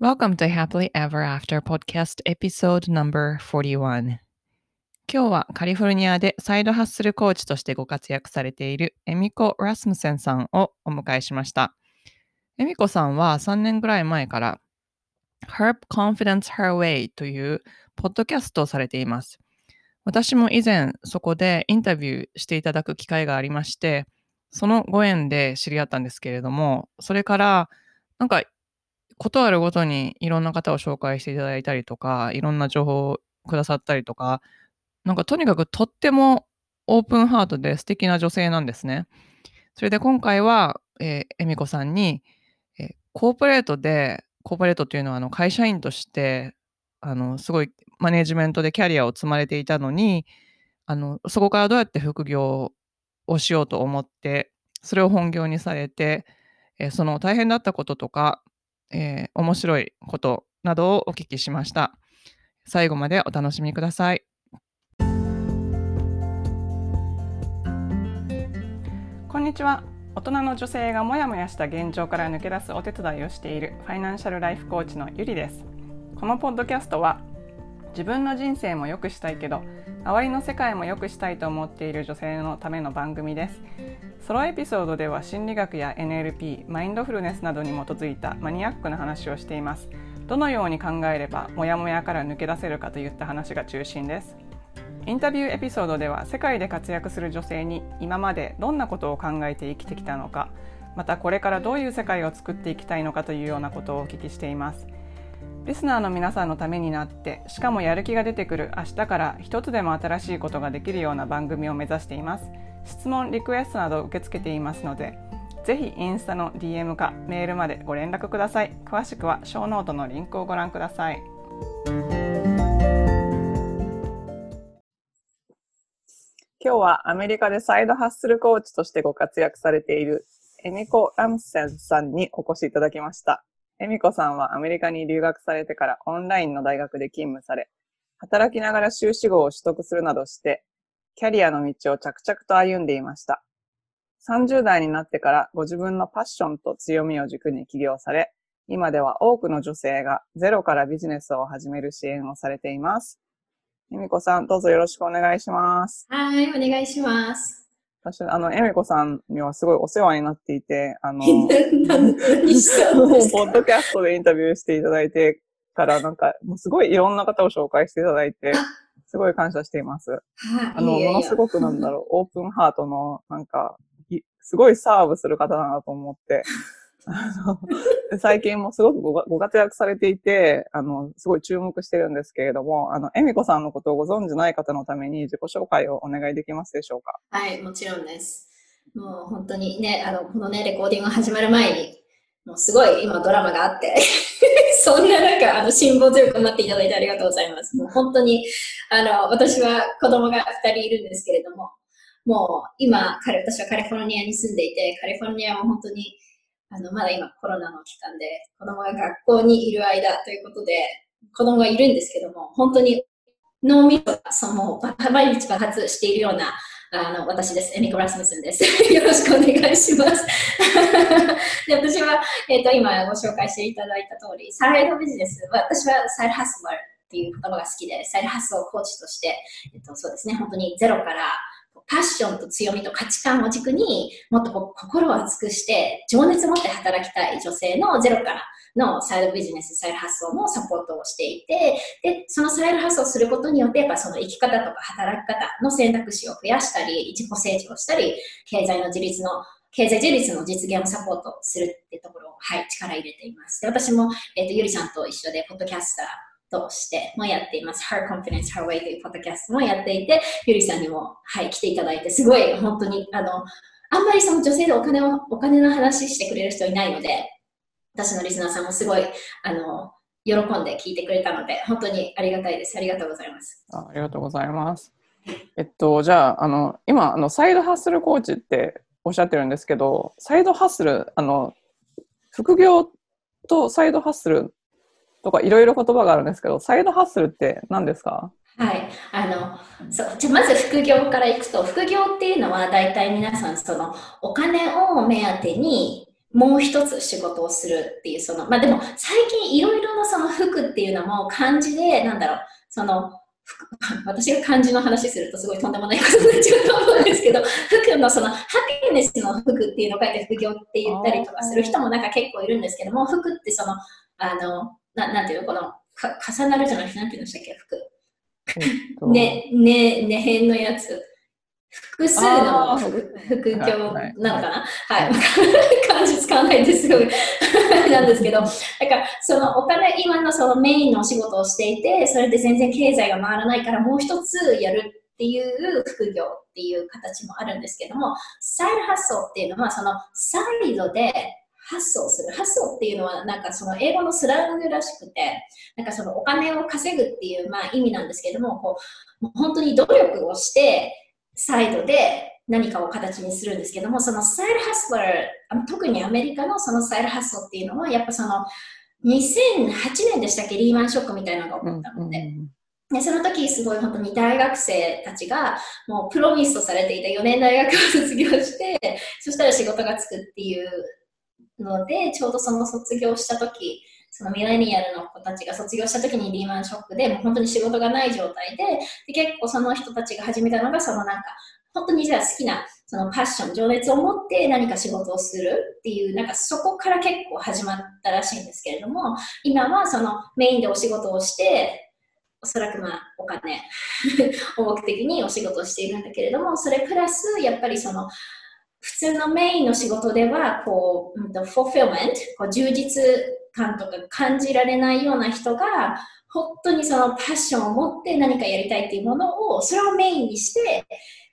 Welcome to Happily Ever After Podcast Episode No.41 今日はカリフォルニアでサイドハッスルコーチとしてご活躍されているエミコ・ラスムセンさんをお迎えしました。エミコさんは3年ぐらい前から Herb Confidence Her Way というポッドキャストをされています。私も以前そこでインタビューしていただく機会がありまして、そのご縁で知り合ったんですけれども、それからなんかことあるごとにいろんな方を紹介していただいたりとか、いろんな情報をくださったりとか、なんかとにかくとってもオープンハートで素敵な女性なんですね。それで今回は、えー、恵美子さんに、えー、コーポレートで、コーポレートというのはあの会社員として、あのすごいマネジメントでキャリアを積まれていたのに、あのそこからどうやって副業をしようと思って、それを本業にされて、えー、その大変だったこととか、えー、面白いことなどをお聞きしました。最後までお楽しみください。こんにちは。大人の女性がモヤモヤした現状から抜け出すお手伝いをしているファイナンシャルライフコーチのゆりです。このポッドキャストは自分の人生も良くしたいけど周りの世界も良くしたいと思っている女性のための番組ですソロエピソードでは心理学や NLP マインドフルネスなどに基づいたマニアックな話をしています。どのように考えればモヤモヤから抜け出せるかといった話が中心です。インタビューエピソードでは世界で活躍する女性に今までどんなことを考えて生きてきたのかまたこれからどういう世界を作っていきたいのかというようなことをお聞きしています。リスナーの皆さんのためになってしかもやる気が出てくる明日から一つでも新しいことができるような番組を目指しています。質問リクエストなど受け付けていますのでぜひインスタの DM かメールまでご連絡ください。詳しくはショーノートのリンクをご覧ください。今日はアメリカでサイドハッスルコーチとしてご活躍されているエミコ・ラムセンさんにお越しいただきました。恵美子さんはアメリカに留学されてからオンラインの大学で勤務され、働きながら修士号を取得するなどして、キャリアの道を着々と歩んでいました。30代になってからご自分のパッションと強みを軸に起業され、今では多くの女性がゼロからビジネスを始める支援をされています。恵美子さん、どうぞよろしくお願いします。はい、お願いします。私、あの、エミコさんにはすごいお世話になっていて、あの、ポッドキャストでインタビューしていただいてから、なんか、もうすごいいろんな方を紹介していただいて、すごい感謝しています。あの、ものすごくなんだろう、オープンハートの、なんか、すごいサーブする方だなと思って、最近もすごくご活躍されていて、あの、すごい注目してるんですけれども、あの、恵美子さんのことをご存じない方のために自己紹介をお願いできますでしょうか？はい、もちろんです。もう本当にね、あの、このね、レコーディングが始まる前に、もうすごい今ドラマがあって そんな中、あの、辛抱強く待っていただいてありがとうございます。もう本当に、あの、私は子供が2人いるんですけれども、もう今、彼、私はカリフォルニアに住んでいて、カリフォルニアは本当にあの、まだ今コロナの期間で、子供が学校にいる間ということで、子供がいるんですけども、本当に脳みそがその毎日爆発しているようなあの私です。エミコ・ラスムスンです。よろしくお願いします。で私は、えーと、今ご紹介していただいた通り、サイドビジネス、私はサイドハスラーっていう言葉が好きで、サイドハスルコーチとして、えっと、そうですね、本当にゼロからパッションと強みと価値観を軸にもっと心を熱くして情熱を持って働きたい女性のゼロからのサイドビジネス、サイド発想のサポートをしていて、で、そのサイド発想をすることによって、やっぱその生き方とか働き方の選択肢を増やしたり、自己成長したり、経済の自立の経済自立の実現をサポートするってところを、はい、力入れています。で私も、えっ、ー、と、ゆりさんと一緒で、ポッドキャスター、としてもやっています。Her Confidence Her Way というポッドキャストもやっていて、ゆりさんにも、はい、来ていただいて、すごい本当に、あの、あんまりその女性でお金を、お金の話してくれる人いないので、私のリスナーさんもすごい、あの、喜んで聞いてくれたので、本当にありがたいです。ありがとうございます。あありがとうございます。えっと、じゃあ、あの、今、あの、サイドハッスルコーチっておっしゃってるんですけど、サイドハッスル、あの、副業とサイドハッスルとかいろいろ言葉があるんですけど、サイドハッスルって何ですか？はい。あの、そう。じゃまず副業からいくと、副業っていうのは大体皆さんそのお金を目当てにもう一つ仕事をするっていう、その、まあでも最近いろいろなその服っていうのも漢字で、なんだろう、その、私が漢字の話するとすごいとんでもないことになっちゃうと思うんですけど、服のそのハピネスの服っていうのを書いて副業って言ったりとかする人もなんか結構いるんですけども、服ってその、あの、ななんていうの、この、か重なるじゃなくて、なんていうんでしたっけ、服。ね、ね、ねへんのやつ。複数の副業なのかな？はい。漢字使わないですごい なんですけど、だかそのお金、今のそのメインのお仕事をしていて、それで全然経済が回らないからもう一つやるっていう副業っていう形もあるんですけども、サイドハッソっていうのはそのサイドで発想する。発想っていうのはなんかその英語のスラングらしくて、なんかそのお金を稼ぐっていうまあ意味なんですけども、こう本当に努力をして、サイドで何かを形にするんですけども、そのサイドハスラー、特にアメリカのそのサイドハストっていうのは、やっぱその2008年でしたっけ、リーマンショックみたいなのが起こったので、でその時すごい本当に大学生たちがもうプロミスとされていた4年大学を卒業してそしたら仕事がつくっていうのでちょうどその卒業した時そのミレニアルの子たちが卒業した時にリーマンショックで、もう本当に仕事がない状態で、で結構その人たちが始めたのが、そのなんか、本当にじゃあ好きなそのパッション、情熱を持って何か仕事をするっていう、なんかそこから結構始まったらしいんですけれども、今はそのメインでお仕事をして、おそらくまあお金。を目的にお仕事をしているんだけれども、それプラスやっぱりその普通のメインの仕事では、こう、うん、フォーフィルメント、こう充実感とか感じられないような人が、本当にそのパッションを持って何かやりたいっていうものを、それをメインにして、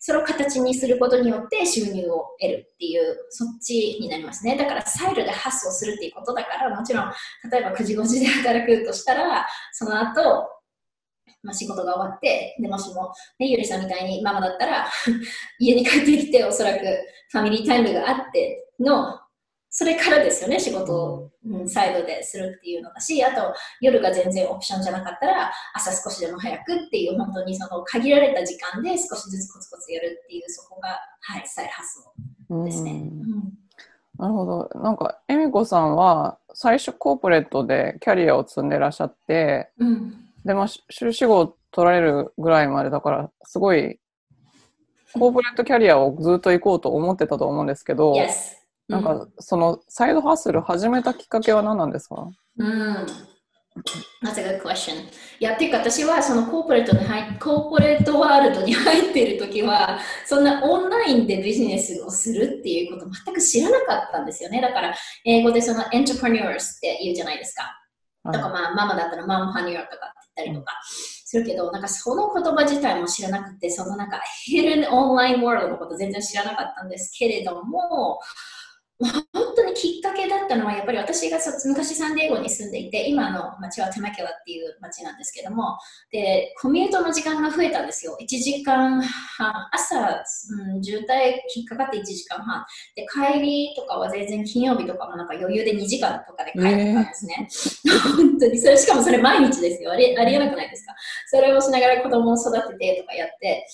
それを形にすることによって収入を得るっていう、そっちになりますね。だからサイルで発想するっていうことだから、もちろん、例えば9時5時で働くとしたら、その後、まあ、仕事が終わって、でもしも、ね、ゆりさんみたいにママだったら 家に帰ってきて、おそらくファミリータイムがあってのそれからですよね、仕事を、うん、サイドでするっていうのだし、あと夜が全然オプションじゃなかったら、朝少しでも早くっていう、本当にその限られた時間で少しずつコツコツやるっていう、そこが、はい、再発想ですね。うんなるほど。なんか、恵美子さんは最初コーポレートでキャリアを積んでらっしゃって、うん、で、まあ、修士号を取られるぐらいまでだから、すごい、コーポレートキャリアをずっと行こうと思ってたと思うんですけど、yes. なんか、そのサイドハッスル始めたきっかけは何なんですか？うん。That's a good question. いや、っていうか私はそのコーポレートに入コーポレートワールドに入っている時は、そんなオンラインでビジネスをするっていうこと全く知らなかったんですよね。だから、英語でそのエントプレニュースって言うじゃないですか。とか、まあ、ママだったらマンパニューとかって言ったりとか。するけど、なんかその言葉自体も知らなくて、そのなんかヒルオンラインワールドのこと全然知らなかったんですけれども、本当にきっかけだったのは、やっぱり私が昔サンディエゴに住んでいて、今の町はテマキャラっていう町なんですけども、で、コミュートの時間が増えたんですよ。1時間半、朝、うん、渋滞引っかかって1時間半。で、帰りとかは全然金曜日とかもなんか余裕で2時間とかで帰ってたんですね。えー、本当に、それしかもそれ毎日ですよ。ありありえなくないですか？それをしながら子供を育ててとかやって、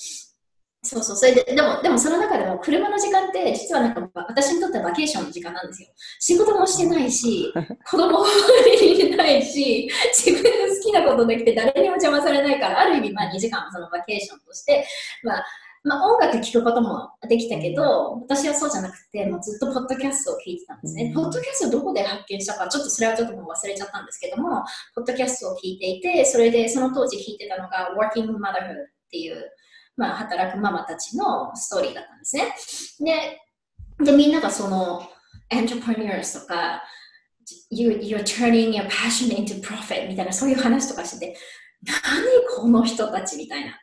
そうそう、それで、でも、でもその中でも車の時間って実はなんか私にとってはバケーションの時間なんですよ。仕事もしてないし、子供もいないし、自分の好きなことできて誰にも邪魔されないから、ある意味まあ2時間そのバケーションとして、まあ、まあ、音楽聴くこともできたけど、私はそうじゃなくて、もうずっとポッドキャストを聞いてたんですね。ポッドキャストどこで発見したか、ちょっとそれはちょっともう忘れちゃったんですけども、ポッドキャストを聞いていて、それでその当時聞いてたのが Working Motherhood っていう、まあ、働くママたちのストーリーだったんですね。で、でみんながその、entrepreneurs とか、you, you're turning your passion into profit みたいな、そういう話とかしてて、何この人たちみたいな。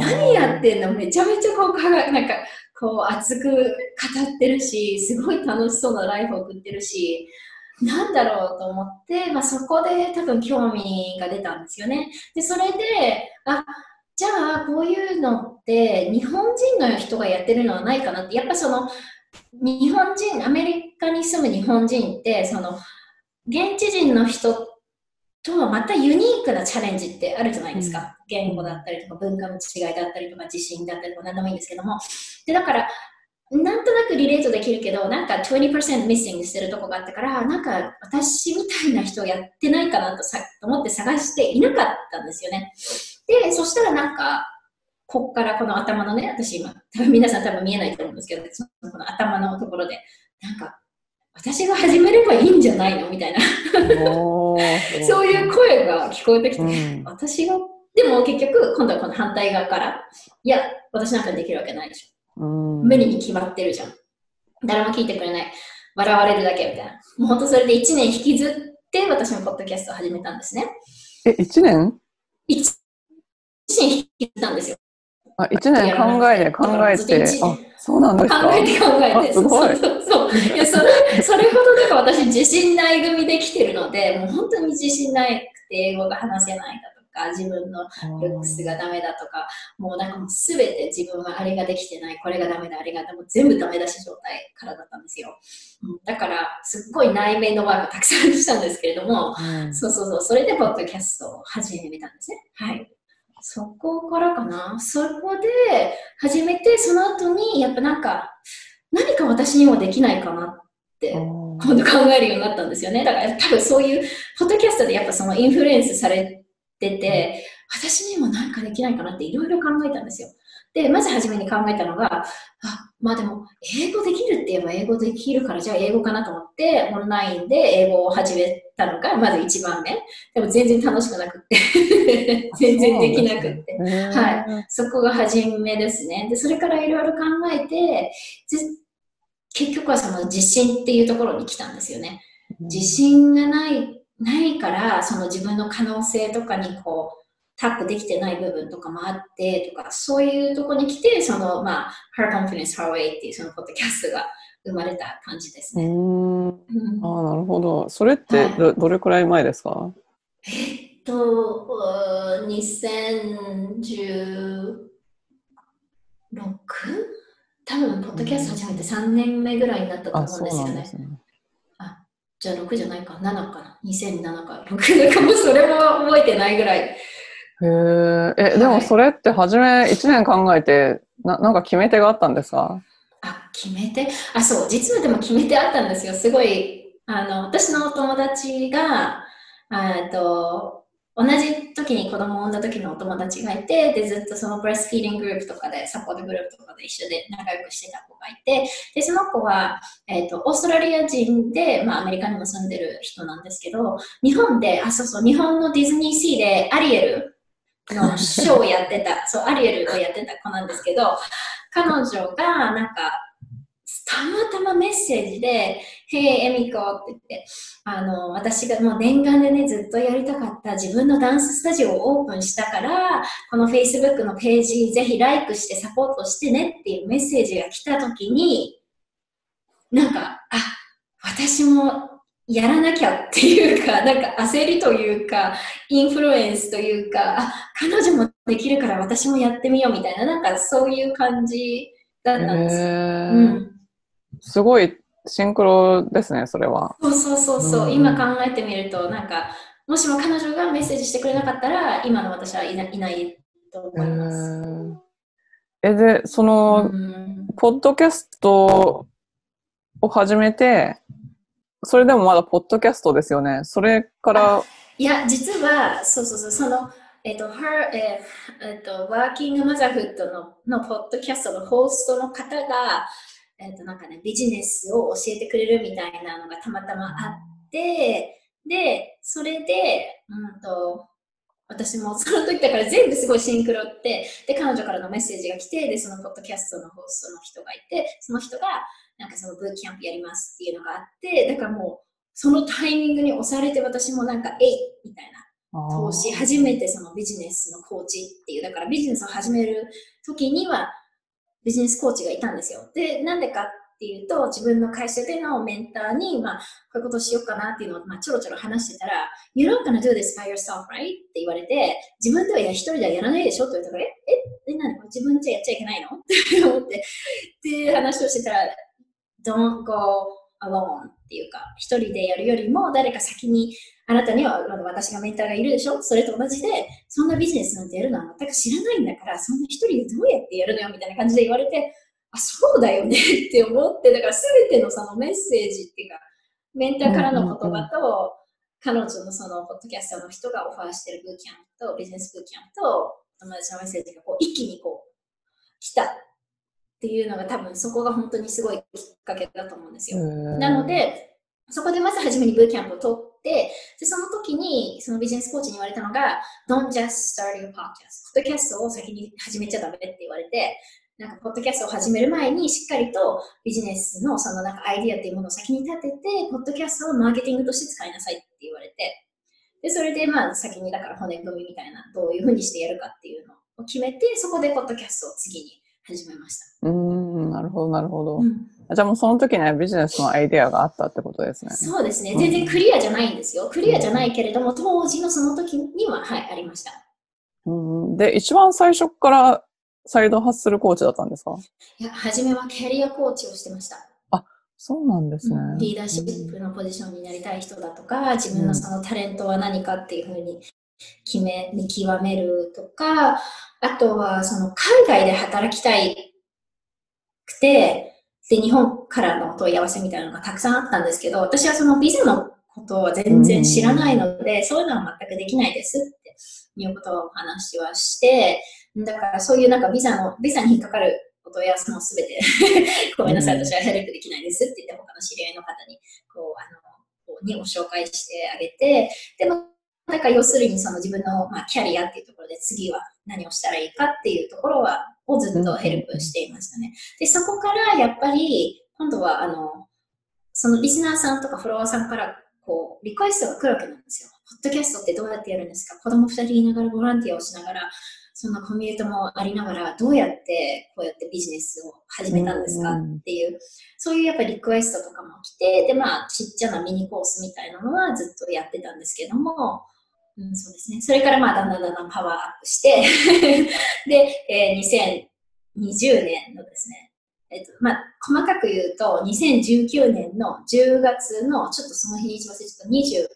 何やってんの？めちゃめちゃこうかなんかこう熱く語ってるしすごい楽しそうなライフを送ってるしなんだろうと思って、まあ、そこで多分興味が出たんですよねでそれであじゃあこういうのって日本人の人がやってるのはないかなって。やっぱその日本人アメリカに住む日本人ってその現地人の人とはまたユニークなチャレンジってあるじゃないですか、うん、言語だったりとか文化の違いだったりとか自信だったりとか何でもいいんですけども。でだからなんとなくリレートできるけど、なんか20% missing してるとこがあったから、なんか私みたいな人やってないかなとさ思って探していなかったんですよね。で、そしたらなんか、こっからこの頭のね、私今、多 分皆さん多分見えないと思うんですけど、そのこの頭のところで、なんか、私が始めればいいんじゃないのみたいな、そういう声が聞こえてきて、うん、私が、でも結局、今度はこの反対側から、いや、私なんかできるわけないでしょ。無理に決まってるじゃん。誰も聞いてくれない。笑われるだけみたいな。もう本当それで1年引きずって私もポッドキャストを始めたんですね。え、1年 ?1 年引きずったんですよ。あ、1年考えて考えて。あ、そうなんですか？考えて考えて。すごい。そうそういやそれそれほどなんか私自信ない組で来てるので、もう本当に自信なくて英語が話せないだとか、自分のルックスがダメだとか、もうなんかもうすべて自分はあれができてない、これがダメだ、あれがもう全部ダメ出し状態からだったんですよ。うん、だから、すっごい内面のワークたくさんしたんですけれども、うん、そうそうそう、それでポッドキャストを始めたんですね。はい。そこからかな？そこで始めて、その後に、やっぱなんか、何か私にもできないかなって、今度考えるようになったんですよね。だから多分そういう、ポッドキャストでやっぱそのインフルエンスされてて、私にも何かできないかなっていろいろ考えたんですよ。で、まず初めに考えたのが、あ、まあでも、英語できるって言えば英語できるから、じゃあ英語かなと思って、オンラインで英語を始めたのが、まず一番目。でも全然楽しくなくって 全然できなくって。はい。そこが初めですね。で、それからいろいろ考えて、結局はその自信っていうところに来たんですよね。自信がない、ないから、その自分の可能性とかにこう、タップできてない部分とかもあってとか、そういうとこに来て、その、まあ、Her Confidence Her Way っていうそのポッドキャストが生まれた感じですね。うん。ああ、なるほど。それってどはい、どれくらい前ですか？えっと、2016? 多分、ポッドキャスト始めて3年目ぐらいになったと思うんですよね。あ、ね、あじゃあ6じゃないか、7かな？2007か6。なんかもうそれも覚えてないぐらい。へえ、でもそれって初め1年考えて、ななんか決め手があったんですか？あ、決め手あ、そう、実はでも決め手あったんですよ。すごい、あの、私のお友達が、えっと、同じ時に子供を産んだ時のお友達がいて、で、ずっとその breastfeeding グループとかで、サポートグループとかで一緒で仲良くしてた子がいて、で、その子は、えっ、ー、と、オーストラリア人で、まあ、アメリカにも住んでる人なんですけど、日本で、あ、そうそう、日本のディズニーシーでアリエルのショーをやってた、そう、アリエルをやってた子なんですけど、彼女が、なんか、たまたまメッセージで、Hey, エミコって言って、あの、私がもう念願でね、ずっとやりたかった自分のダンススタジオをオープンしたから、この Facebook のページぜひライクしてサポートしてねっていうメッセージが来た時に、なんか、あ、私もやらなきゃっていうか、なんか焦りというか、インフルエンスというか、あ、彼女もできるから私もやってみようみたいな、なんかそういう感じだったんです。うん、すごいシンクロですね、それは。そうそうそうそう、うん、今考えてみると、なんか、もしも彼女がメッセージしてくれなかったら、今の私はいないないと思います。え、で、その、ポッドキャストを始めて、それでもまだポッドキャストですよね。それから。いや、実は、そうそうそう、その、えっ、と、her、えー、えっ、と、ワーキングマザーフットののポッドキャストのホーストの方が、えっ、と、なんかね、ビジネスを教えてくれるみたいなのがたまたまあって、で、それで、うんと、私もその時だから全部すごいシンクロって、で、彼女からのメッセージが来て、で、そのポッドキャストのホーストの人がいて、その人が、なんかそのブーキャンプやりますっていうのがあって、だからもう、そのタイミングに押されて私もなんか、えいみたいな。投資、初めてそのビジネスのコーチっていう、だからビジネスを始める時には、ビジネスコーチがいたんですよ。で、なんでかっていうと、自分の会社でのメンターに、まあ、こういうことしようかなっていうのを、まあ、ちょろちょろ話してたら、You're not gonna do this by yourself, right? って言われて、自分では一人ではやらないでしょって言ったから、え、え、え、何？自分じゃやっちゃいけないの？って思って、っていう話をしてたら、don't go alone っていうか、一人でやるよりも誰か先に、あなたには私がメンターがいるでしょ？それと同じで、そんなビジネスなんてやるのは全く知らないんだから、そんな一人でどうやってやるのよ？みたいな感じで言われて、あ、そうだよね って思って、だから全てのそのメッセージっていうか、メンターからの言葉と、彼女のそのポッドキャストの人がオファーしてるブーキャンプと、ビジネスブーキャンプと、友達のメッセージがこう一気にこう、来たっていうのが多分そこが本当にすごいきっかけだと思うんですよ。なので、そこでまず初めにブーキャンプを取って、で、その時に、そのビジネスコーチに言われたのが、Don't just start your podcast. ポッドキャストを先に始めちゃダメって言われて、なんか、ポッドキャストを始める前に、しっかりとビジネスのそのなんかアイディアっていうものを先に立てて、ポッドキャストをマーケティングとして使いなさいって言われて、で、それでまあ先にだから骨組みみたいな、どういうふうにしてやるかっていうのを決めて、そこでポッドキャストを次に始めました。うーん、なるほど、なるほど。うんじゃあもうその時にはビジネスのアイデアがあったってことですね。そうですね。うん全然クリアじゃないんですよ。クリアじゃないけれども、当時のその時には、はい、ありました。うん、で、一番最初からサイドハッスルコーチだったんですか？いや、初めはキャリアコーチをしてました。そうなんですね。うんリーダーシップのポジションになりたい人だとか、自分のそのタレントは何かっていうふうに決め、見極めるとか、あとはその海外で働きたいくて、で、日本からの問い合わせみたいなのがたくさんあったんですけど、私はそのビザのことは全然知らないので、そういうのは全くできないですっていうことをお話はして、だからそういうなんかビザの、ビザに引っかかるお問い合わせもすべて ごめんなさい、私はヘルプできないですって言って、他の知り合いの方に、こう、あの、にご紹介してあげて、でも、なんか要するにその自分の、まあ、キャリアっていうところで次は何をしたらいいかっていうところは、をずっとヘルプしていましたね。で、そこからやっぱり、今度はあの、そのリスナーさんとかフォロワーさんから、こう、リクエストが来るわけなんですよ。ポッドキャストってどうやってやるんですか？子供二人いながらボランティアをしながら、そんなコミュニティもありながら、どうやってこうやってビジネスを始めたんですかうんっていう、そういうやっぱりリクエストとかも来て、で、まあ、ちっちゃなミニコースみたいなのはずっとやってたんですけども、うん、そうですね。それからまあ、だんだんだんだんパワーアップして、で、えー2020年のですね、えっと、まあ、細かく言うと、2019年の10月の、ちょっとその日にち忘れちゃった、20、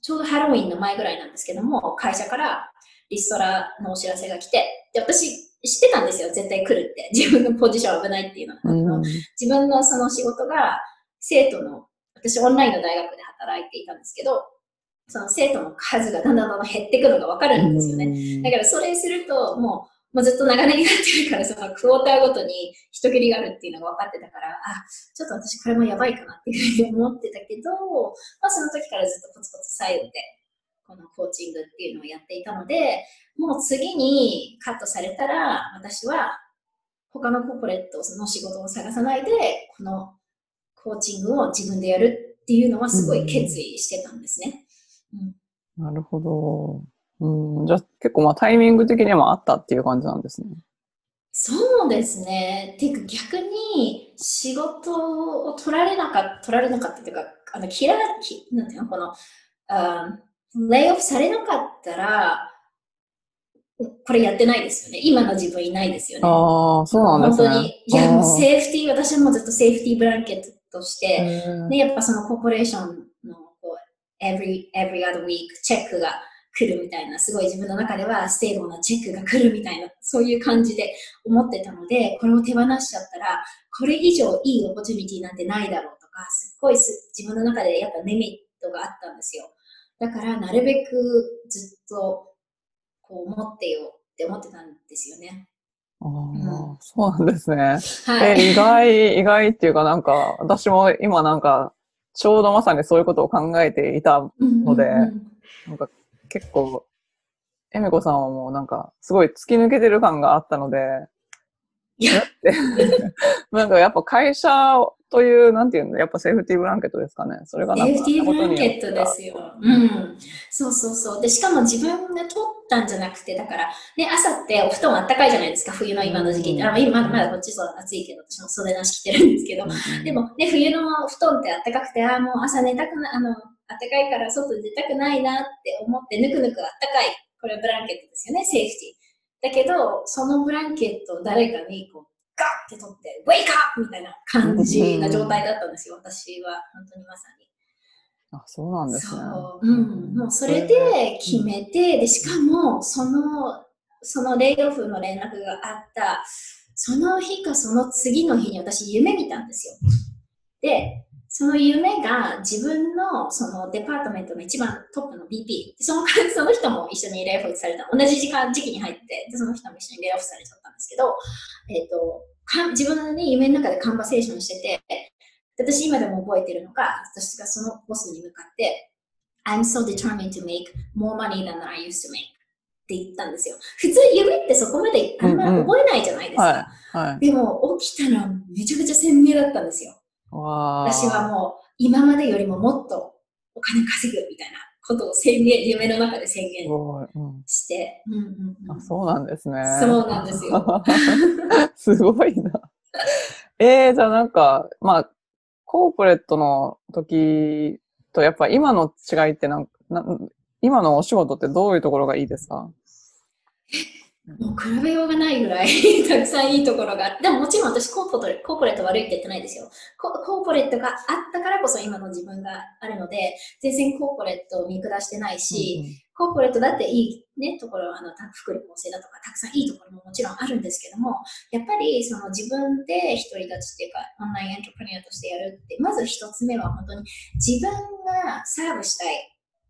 ちょうどハロウィンの前ぐらいなんですけども、会社からリストラのお知らせが来て、で、私、知ってたんですよ、絶対来るって。自分のポジション危ないっていうのは。うん自分のその仕事が生徒の、私オンラインの大学で働いていたんですけど、その生徒の数がだんだんだんだん減っていくのがわかるんですよね。だからそれすると、もう、もうずっと長年になってるから、そのクォーターごとに人切りがあるっていうのが分かってたから、あ、ちょっと私これもやばいかなっていうふうに思ってたけど、まあその時からずっとコツコツサイドで、このコーチングっていうのをやっていたので、もう次にカットされたら、私は他のコーポレットの仕事を探さないで、このコーチングを自分でやるっていうのはすごい決意してたんですね。うんなるほど。うん、じゃあ結構まあタイミング的にもあったっていう感じなんですね。そうですね。ていうか逆に仕事を取られなかった、取られなかったっていうか、あの、嫌い、きなんていうの、この、あレイオフされなかったら、これやってないですよね。今の自分いないですよね。ああ、そうなんですね。本当に。いや、もうセーフティー、私はもうずっとセーフティーブランケットとして、へーで、やっぱそのコーポレーションのこう every, every other week チェックが来るみたいな、すごい自分の中では stable なチェックが来るみたいな、そういう感じで思ってたので、これを手放しちゃったら、これ以上いい opportunity なんてないだろうとか、すっごいす自分の中でやっぱリミットがあったんですよ。だから、なるべくずっとこう持ってよって思ってたんですよね。あーそうなんですね。はい。え、意外、意外っていうかなんか、私も今なんか、ちょうどまさにそういうことを考えていた、のでうんうんうんなんか結構、エミコさんはもうなんか、すごい突き抜けてる感があったので、だってなんかやっぱ会社という、なんていうの、やっぱセーフティーブランケットですかね。それがなんか、セーフティーブランケットでよすよ。うん。そうそうそう。で、しかも自分で取ったんじゃなくて、だから、ね、朝ってお布団あったかいじゃないですか、冬の今の時期って。あ今まだこっちそう暑いけど、私も袖なし着てるんですけど。でもね、冬の布団ってあったかくて、ああ、もう朝寝たくなあの、あったかいから外出たくないなって思って、ぬくぬくあったかい。これブランケットですよね、セーフティー。だけど、そのブランケットを誰かにこう、ガッて取って、ウェイクアップみたいな感じな状態だったんですよ、私は。本当にまさに。あ、そうなんですね。そう。うん。もうそれで決めて、で、しかも、その、そのレイオフの連絡があった、その日かその次の日に私夢見たんですよ。で、その夢が自分のそのデパートメントの一番トップの BP、その その人も一緒にレイオフされた、同じ時間、時期に入ってで、その人も一緒にレイオフされちゃったんですけど、えっ、ー、と、か自分の、ね、夢の中でカンバセーションしてて、私今でも覚えてるのが、私がそのボスに向かって、I'm so determined to make more money than I used to make って言ったんですよ。普通夢ってそこまであんまり覚えないじゃないですか。でも起きたらめちゃくちゃ鮮明だったんですよ。私はもう今までよりももっとお金稼ぐみたいなことを宣言、夢の中で宣言して。あ、そうなんですね。そうなんですよ。すごいな。えー、じゃあなんか、まあ、コーポレートの時とやっぱ今の違いってなんな今のお仕事ってどういうところがいいですか？もう比べようがないぐらい たくさんいいところがでももちろん私コーポコーポレート悪いって言ってないですよコ。コーポレートがあったからこそ今の自分があるので、全然コーポレートを見下してないし、うん、コーポレートだっていいね、ところ、あの、福利厚生だとか、たくさんいいところももちろんあるんですけども、やっぱりその自分で独り立ちっていうか、オンラインエントプレニアとしてやるって、まず一つ目は本当に自分がサーブしたい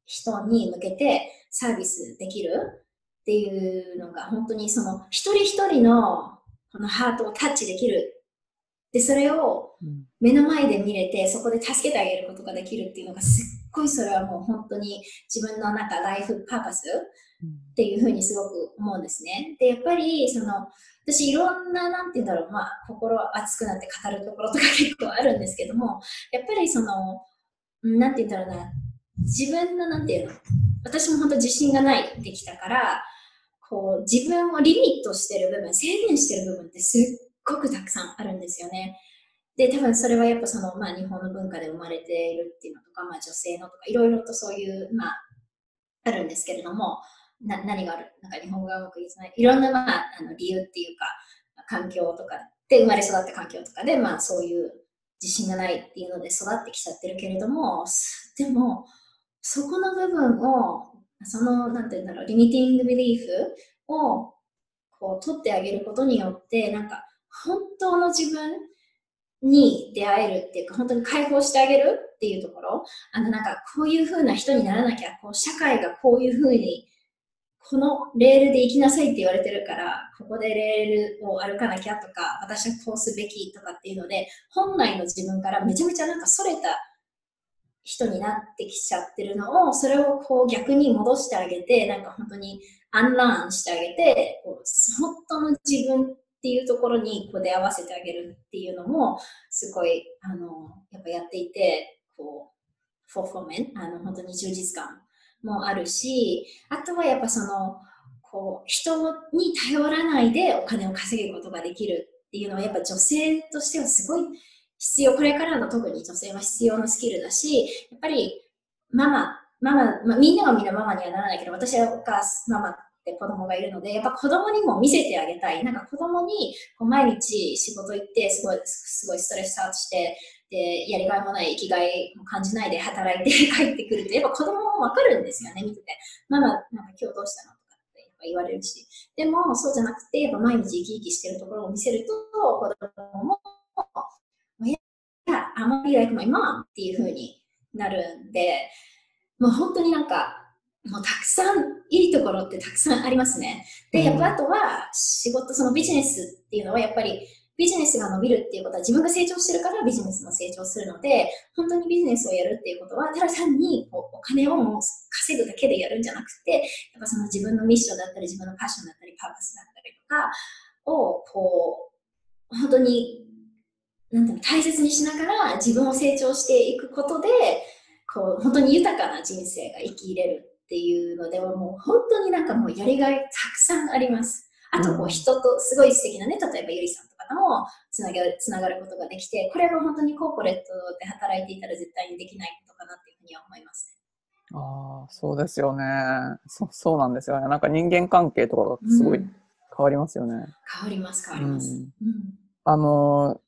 人に向けてサービスできるっていうのが本当にその一人一人のこのハートをタッチできる。で、それを目の前で見れて、そこで助けてあげることができるっていうのがすっごいそれはもう本当に自分の中ライフパーパスっていうふうにすごく思うんですね。で、やっぱりその私いろんな、なんて言うんだろう、まあ、心熱くなって語るところとか結構あるんですけども、やっぱりその、なんて言うんだろうな、自分の、なんていうの、私も本当自信がないできたから、こう、自分をリミットしてる部分、制限してる部分ってすっごくたくさんあるんですよね。で、多分それはやっぱその、まあ日本の文化で生まれているっていうのとか、まあ女性のとか、いろいろとそういう、まあ、あるんですけれども、な何があるなんか日本語がうまく言えない。いろんな、まあ、あの理由っていうか、環境とかで、生まれ育った環境とかで、まあそういう自信がないっていうので育ってきちゃってるけれども、でも、そこの部分をその、なんて言うんだろう、リミティングビリーフをこう取ってあげることによって、なんか本当の自分に出会えるっていうか、本当に解放してあげるっていうところ、あのなんかこういう風な人にならなきゃ、こう社会がこういう風に、このレールで行きなさいって言われてるから、ここでレールを歩かなきゃとか、私はこうすべきとかっていうので、本来の自分からめちゃめちゃなんかそれた人になってきちゃってるのを、それをこう逆に戻してあげて、なんか本当にアンラーンしてあげて、こう本当の自分っていうところにこう出会わせてあげるっていうのも、すごい、あの、やっぱやっていて、こう、フォーフォーメン、あの、本当に充実感もあるし、あとはやっぱその、こう、人に頼らないでお金を稼ぐことができるっていうのは、やっぱ女性としてはすごい必要、これからの特に女性は必要なスキルだし、やっぱりママ、ママ、まあ、みんながみんなママにはならないけど、私はお母ママって子供がいるので、やっぱ子供にも見せてあげたい。なんか子供にこう毎日仕事行って、すごい、すごいストレスアウトして、で、やりがいもない生きがいも感じないで働いて帰ってくると、やっぱ子供もわかるんですよね、見てて。ママ、なんか今日どうしたのとかって言われるし。でも、そうじゃなくて、やっぱ毎日生き生きしてるところを見せると、子供もあまり like my mom っていう風になるんで、もう本当になんか、もうたくさん、いいところってたくさんありますね。で、やっぱあとは仕事、そのビジネスっていうのはやっぱりビジネスが伸びるっていうことは自分が成長してるからビジネスも成長するので、本当にビジネスをやるっていうことは、ただ単にこうお金をもう稼ぐだけでやるんじゃなくて、やっぱその自分のミッションだったり、自分のパッションだったり、パーパスだったりとかを、こう、本当になんていうの大切にしながら自分を成長していくことで、こう、本当に豊かな人生が生きれるっていうのでは、もう本当になんかもうやりがいたくさんあります。あと、こう、人とすごい素敵なね、例えばゆりさんとかともつながる、つながることができて、これは本当にコーポレートで働いていたら絶対にできないことかなっていうふうには思いますね。ああ、そうですよね。そそうなんですよね。なんか人間関係とかがすごい変わりますよね。うん、変わります、変わります。うん、うん、あの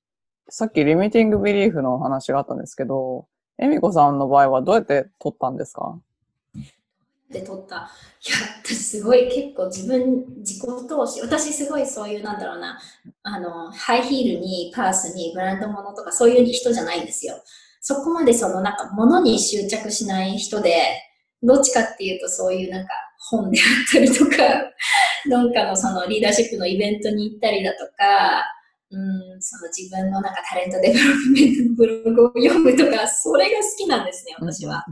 さっきリミティングビリーフの話があったんですけど、恵美子さんの場合はどうやって取ったんですか？で取った。いや、私すごい結構自分、自己投資、私すごいそういう、なんだろうな、あの、ハイヒールに purse にブランド物とかそういう人じゃないんですよ。そこまでそのなんか物に執着しない人で、どっちかっていうとそういうなんか本であったりとか、なんかのそのリーダーシップのイベントに行ったりだとか、うん、その自分のなんか talent development のブログを読むとか、それが好きなんですね、私は。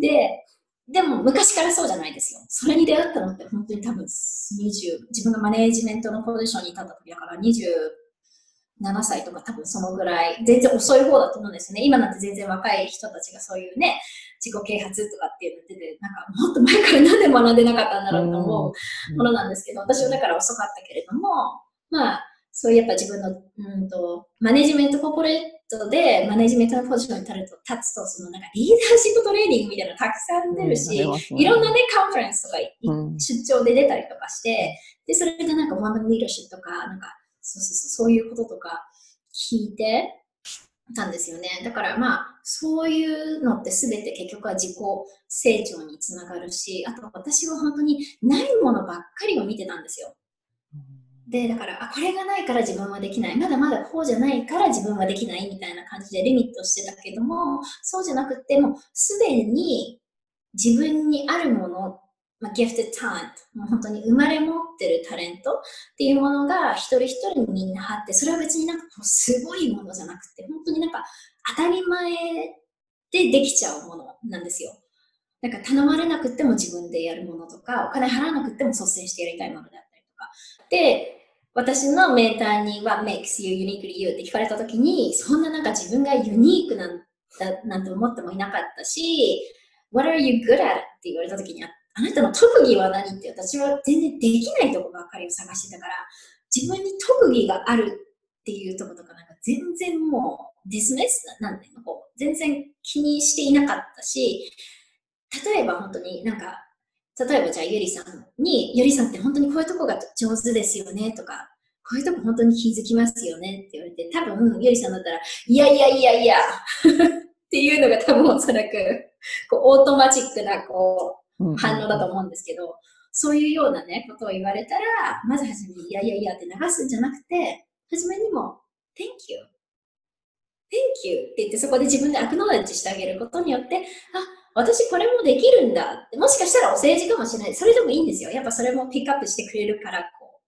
で、でも昔からそうじゃないですよ。それに出会ったのって本当に多分20、自分のマネージメントのポジションに立った時だから27歳とか多分そのぐらい、全然遅い方だと思うんですよね。今なんて全然若い人たちがそういうね、自己啓発とかっていうの出て、なんかもっと前からなんで学んでなかったんだろうと思うものなんですけど、私はだから遅かったけれども、まあ、そういうやっぱ自分の、うんと、マネジメントコーポレートでマネジメントのポジションに立つと、立つとそのなんかリーダーシップトレーニングみたいなのたくさん出るし、うん、いろんなね、カンファレンスとか、うん、出張で出たりとかして、で、それでなんかワンマンリーダーシップとか、なんか、そうそうそう、そういうこととか聞いてたんですよね。だからまあ、そういうのって全て結局は自己成長につながるし、あと私は本当にないものばっかりを見てたんですよ。で、だから、あ、これがないから自分はできない。まだまだこうじゃないから自分はできないみたいな感じでリミットしてたけども、そうじゃなくて、もうすでに自分にあるもの、まあ、ギフトタレント、もう本当に生まれ持ってるタレントっていうものが一人一人にみんなあって、それは別になんかこうすごいものじゃなくて、本当になんか当たり前でできちゃうものなんですよ。なんか頼まれなくても自分でやるものとか、お金払わなくても率先してやりたいものだか。で、私のメンターには makes you uniquely you って聞かれたときに、そんななんか自分がユニークなんだなんて思ってもいなかったし、What are you good at? って言われたときに、あなたの特技は何って私は全然できないとこばっかりを探してたから、自分に特技があるっていうとことかなんか全然もうディスメスなんていうのこう全然気にしていなかったし、例えば本当になんか例えばじゃあゆりさんに、ゆりさんって本当にこういうとこが上手ですよねとか、こういうとこ本当に気づきますよねって言われて、多分ゆりさんだったら、いやいやいやいや っていうのが多分おそらく、こうオートマチックなこう反応だと思うんですけど、そういうようなね、ことを言われたら、まずはじめに、いやいやいやって流すんじゃなくて、はじめにも、Thank you. Thank you って言ってそこで自分で acknowledge してあげることによって、あ、私これもできるんだもしかしたらお世辞かもしれない。それでもいいんですよ。やっぱそれもピックアップしてくれるから、こ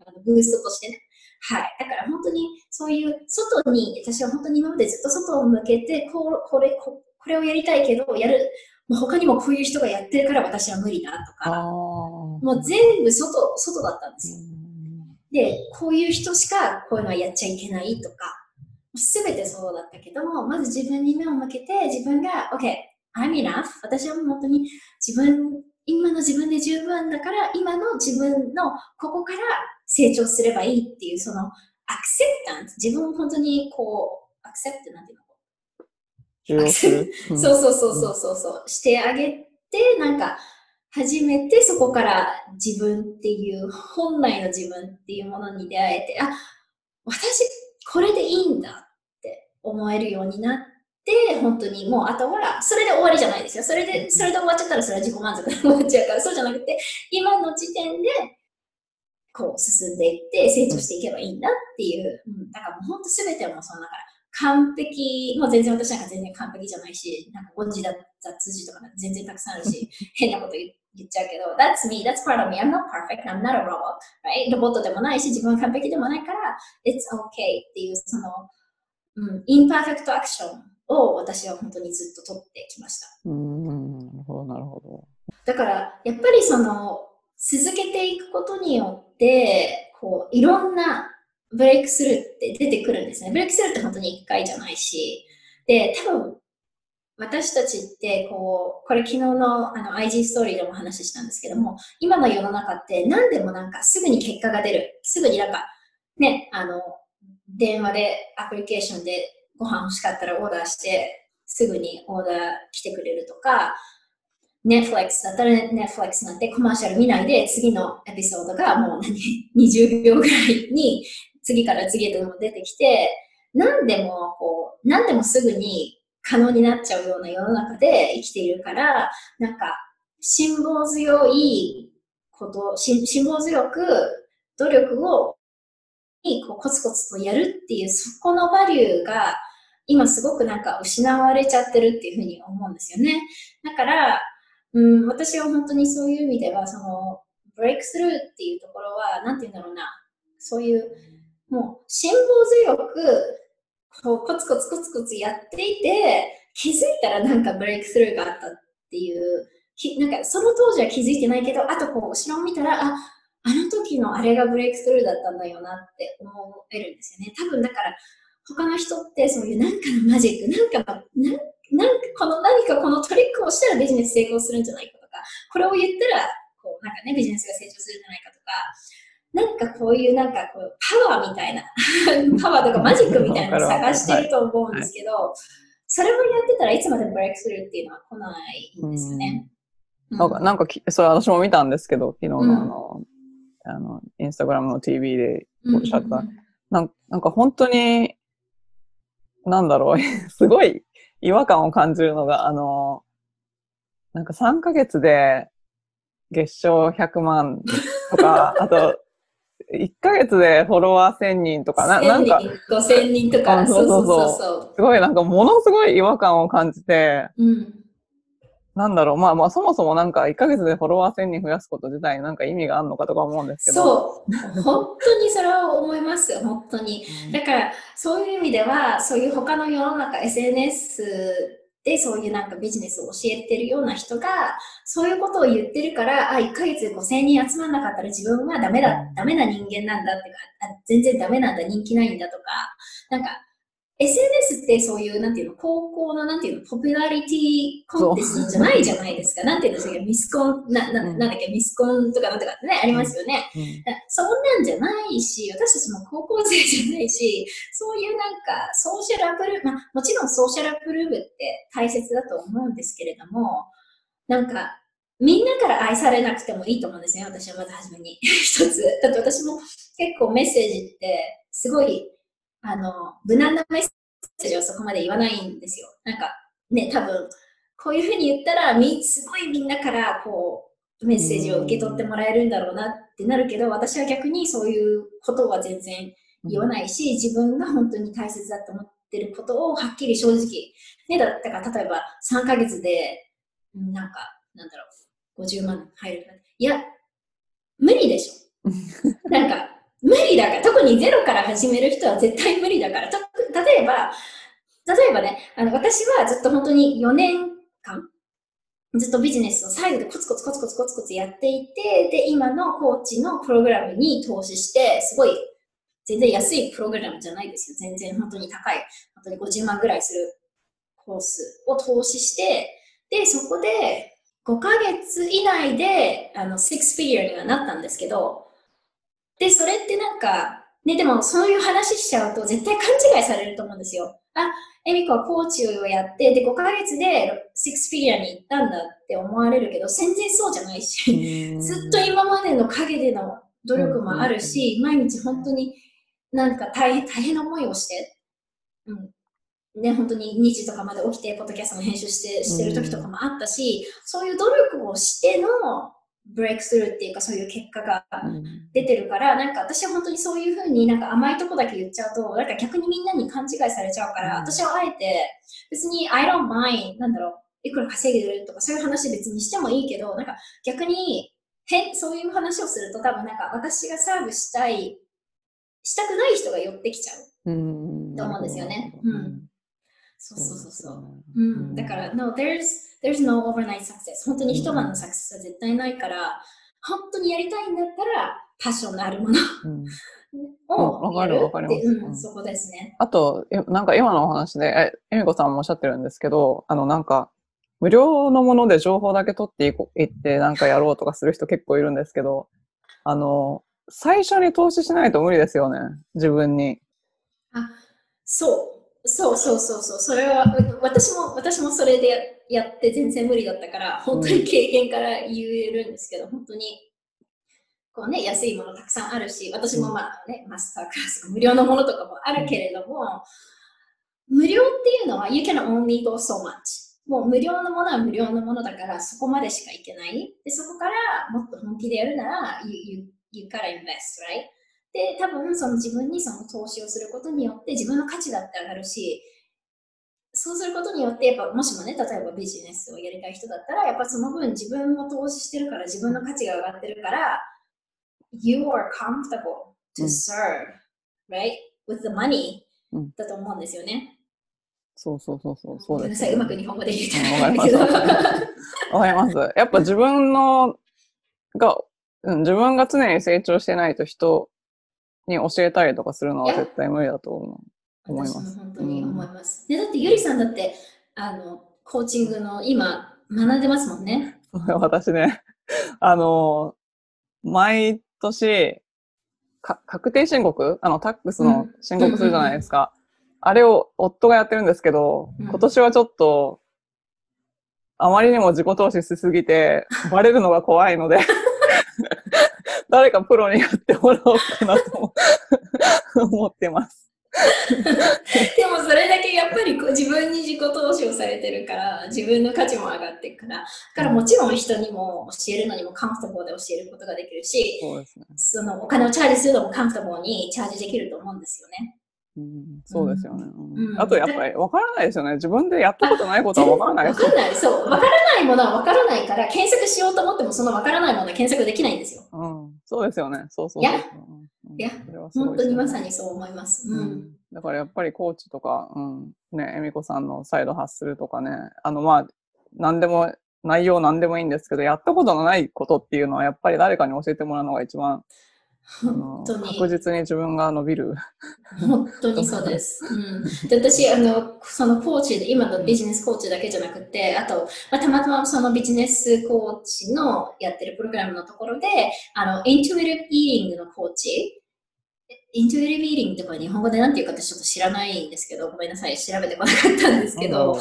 う、あのブーストとしてね。はい。だから本当にそういう外に、私は本当に今までずっと外を向けて、こう、これ、ここれをやりたいけど、やる、もう他にもこういう人がやってるから私は無理だとか、もう全部外、外だったんですよ。で、こういう人しかこういうのはやっちゃいけないとか、すべてそうだったけども、まず自分に目を向けて、自分が、OK、enough. 私は本当に自分、今の自分で十分だから、今の自分のここから成長すればいいっていう、その、アクセプタンス。自分を本当にこう、アクセプトなんていうの？そうそうそうそうそうそう、してあげて、なんか、初めてそこから自分っていう、本来の自分っていうものに出会えて、あ、私、これでいいんだって思えるようになって、で、本当にもうあとは、それで終わりじゃないですよ。それで、それで終わっちゃったらそれは自己満足で終わっちゃうから、そうじゃなくて、今の時点で、こう進んでいって成長していけばいいんだっていう。うん、だからもう本当全てはもうそのだから、完璧、もう全然私なんか全然完璧じゃないし、なんか誤字だ雑字とか全然たくさんあるし、変なこと言言っちゃうけど、That's me, that's part of me, I'm not perfect, I'm not a robot, right? ロボットでもないし、自分は完璧でもないから、It's okay っていう、その、うん、 imperfect action を私は本当にずっと取ってきました。うん、なるほど、なるほど。だから、やっぱりその、続けていくことによって、こう、いろんなブレイクスルーって出てくるんですね。ブレイクスルーって本当に1回じゃないし、で、多分、私たちって、こう、これ昨日のあの IG ストーリーでも話したんですけども、今の世の中って何でもなんかすぐに結果が出る。すぐになんか、ね、あの、電話でアプリケーションでご飯欲しかったらオーダーして、すぐにオーダー来てくれるとか、Netflix だったら Netflix なんてコマーシャル見ないで次のエピソードがもう何20秒ぐらいに次から次へと出てきて、何でもこう、何でもすぐに可能になっちゃうような世の中で生きているから、なんか辛抱強いこと、辛抱強く努力をこうコツコツとやるっていう、そこのバリューが今すごくなんか失われちゃってるっていうふうに思うんですよね。だから、うん、私は本当にそういう意味では、その、ブレイクスルーっていうところは、なんて言うんだろうな、そういう、もう、辛抱強く、こう、コツコツコツコツやっていて、気づいたらなんかブレイクスルーがあったっていう、きなんかその当時は気づいてないけど、あとこう、後ろを見たら、あ、あの時のあれがブレイクスルーだったんだよなって思えるんですよね。多分だから、他の人ってそういうなんかのマジック、なんか、なんなんかこの何かこのトリックをしたらビジネス成功するんじゃないかとか、これを言ったら、こう、なんかね、ビジネスが成長するんじゃないかとか、なんかこういうなんかこう、パワーみたいな、パワーとかマジックみたいなのを探してると思うんですけど、それをやってたらいつまでもブレイクスルーっていうのは来ないんですよね。うんなんか、なんかき、それ私も見たんですけど、昨日のあうんの、あの、インスタグラムの TV でうんおっしゃった。なんなんか本当に、なんだろう、すごい違和感を感じるのが、あの、なんか3ヶ月で月賞100万とか、あと、1ヶ月でフォロワー1000人とか、ななんか、5000人とか、あそうそうそうそうそうそう。すごいなんかものすごい違和感を感じて、うんなんだろう、まあまあそもそもなんか1ヶ月でフォロワー1000人増やすこと自体になんか意味があるのかとか思うんですけど。そう。本当にそれは思いますよ、本当に。うんだから、そういう意味では、そういう他の世の中、SNS でそういうなんかビジネスを教えてるような人が、そういうことを言ってるから、あ、1ヶ月で5000人集まんなかったら自分はダメだう、んダメな人間なんだってか、あ全然ダメなんだ、人気ないんだとか、なんか、SNS ってそういう、なんていうの、高校の、なんていうの、ポピュラリティコンテストじゃないじゃないですか。なんていうんですか、ミスコン、な、なうんなんだっけ、ミスコンとかなんとかってね、ありますよね。うんそんなんじゃないし、私たちも高校生じゃないし、そういうなんか、ソーシャルアプルーブ、まあ、もちろんソーシャルアプルーブって大切だと思うんですけれども、なんか、みんなから愛されなくてもいいと思うんですね、私はまず初めに。一つ。だって私も結構メッセージって、すごい、あの、無難なメッセージをそこまで言わないんですよ。なんか、ね、多分、こういうふうに言ったら、み、すごいみんなから、こう、メッセージを受け取ってもらえるんだろうなってなるけど、私は逆にそういうことは全然言わないし、自分が本当に大切だと思ってることをはっきり正直、ね、だったから例えば3ヶ月で、うんなんか、なんだろう、50万入るか。いや、無理でしょ。なんか、無理だから、特にゼロから始める人は絶対無理だから、例えば、例えばね、あの私はずっと本当に4年間、ずっとビジネスをサイドでコツコツコツコツコツコツやっていて、で、今のコーチのプログラムに投資して、すごい、全然安いプログラムじゃないですよ。全然本当に高い、本当に50万ぐらいするコースを投資して、で、そこで5ヶ月以内で、あの、6フィギュアにはなったんですけど、で、それってなんか、ね、でもそういう話しちゃうと絶対勘違いされると思うんですよ。あ、エミコはコーチをやって、で、5ヶ月で6フィギュアに行ったんだって思われるけど、全然そうじゃないし、ずっと今までの陰での努力もあるし、毎日本当になんか大変、大変な思いをして、うん。ね、本当に2時とかまで起きて、ポッドキャストの編集して、してる時とかもあったし、そういう努力をしてのブレイクスルーっていうか、そういう結果が出てるから、なんか私は本当にそういうふうになんか甘いとこだけ言っちゃうと、なんか逆にみんなに勘違いされちゃうから、うん。私はあえて、別に I don't mind, なんだろう、いくら稼げるとかそういう話別にしてもいいけど、なんか逆に、変、そういう話をすると多分なんか私がサーブしたい、したくない人が寄ってきちゃう。うん。と思うんですよね。うんそうそうそうそう。ねうん、だから、no, there's, there's no overnight success. 本当に一晩のサクセスは絶対ないから、本当にやりたいんだったら、パッションのあるものうん をうんわかるわかりますう、うんん、そこですね。あと、えなんか今のお話で、え、えみこさんもおっしゃってるんですけど、あのなんか、無料のもので情報だけ取っていこいってなんかやろうとかする人結構いるんですけど、あの、最初に投資しないと無理ですよね。自分に。そう、そうそうそうそう。それは、私も、私もそれでやって全然無理だったから、本当に経験から言えるんですけど、本当に、こうね、安いものたくさんあるし、私もまあね、マスタークラス無料のものとかもあるけれども、無料っていうのは、you can only go so much. もう無料のものは無料のものだから、そこまでしかいけない。で、そこからもっと本気でやるなら、you, you, you gotta invest, right? で、多分その自分にその投資をすることによって自分の価値だって上がるし、そうすることによって、やっぱもしもね、例えばビジネスをやりたい人だったら、やっぱその分自分も投資してるから、自分の価値が上がってるから、you are comfortable う to ん serve, right? with the money うんだと思うんですよね。そうそうそうそう。そうですよねうまく日本語で言えてうんないんだけど。わかります。やっぱ自分のが、うん、自分が常に成長してないと人に教えたりとかするのは絶対無理だと思い私ます。も本当に思います。でだってゆりさんだってあのコーチングの今学んでますもんね。私ね、あの、毎年、か確定申告？あの、タックスの申告するじゃないですか。あれを夫がやってるんですけど、うん。今年はちょっと、あまりにも自己投資しすぎて、バレるのが怖いので、誰かプロにやってもらおうかなと思 ってます。でもそれだけやっぱり自分に自己投資をされてるから自分の価値も上がっていくからだからもちろん人にも教えるのにもカンフタボーで教えることができるしそうですね。そのお金をチャージするのもカンフタボーにチャージできると思うんですよね。うん、そうですよね。うんうんあとやっぱり分からないですよね。自分でやったことないことは分からないですよわかんない。そう。わからないものはわからないから、検索しようと思っても、そのわからないものは検索できないんですよ。うん、そうですよね。そうそうそういや本当にまさにそう思います。う。うんんだからやっぱりコーチとか、うん、ね、恵美子さんのサイドハッスルとかね、あのまあ、何でも、内容何でもいいんですけど、やったことのないことっていうのはやっぱり誰かに教えてもらうのが一番、本当に。確実に自分が伸びる。本当にそうです。うん、で私あの、そのコーチで、今のビジネスコーチだけじゃなくて、あと、まあ、たまたまそのビジネスコーチのやってるプログラムのところで、あの、イントゥイティブイーリングのコーチ、イントゥイティブイーリングとか日本語で何て言うか私ちょっと知らないんですけど、ごめんなさい、調べてこなかったんですけど、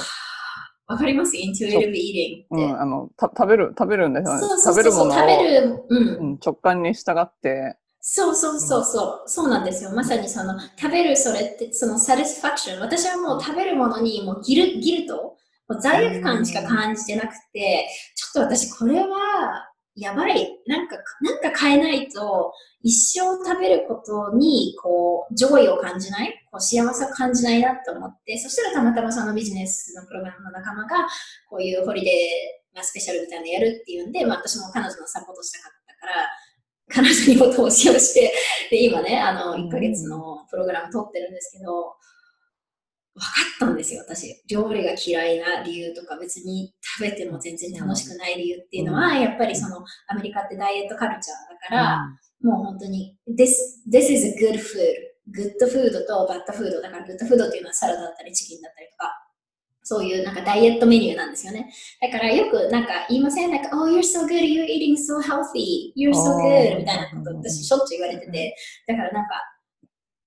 わかります？ intuitive eat ing って。うん、あの、た食べる、食べるんですよね。そうそう食べるものを、食べる、うんう。ん、直感に従って、そうそうそうそう、そうなんですよ。まさにその食べるそれって、その satisfaction。私はもう食べるものにもう guil guilt、もう罪悪感しか感じてなくて、ちょっと私これはやばい。なんか、なんか変えないと、一生食べることに、こう、 joy を感じない、こう幸せを感じないなと思って、そしたらたまたまそのビジネスのプログラムの仲間が、こういうホリデー、まあ、スペシャルみたいなのやるっていうんで、まあ私も彼女のサポートしたかったから、彼女にも投資をして、で、今ね、あの、1ヶ月のプログラム取ってるんですけど、分かったんですよ、私。料理が嫌いな理由とか、別に食べても全然楽しくない理由っていうのは、やっぱりその、アメリカってダイエットカルチャーだから、もう本当に、this, this is a good food. good food と bad food。だから good food っていうのはサラダだったりチキンだったりとか、そういうなんかダイエットメニューなんですよね。だからよくなんか言いません？なんか、Oh, you're so good, you're eating so healthy, you're so あ good ー。みたいなこと私しょっちゅう言われてて、だからなんか、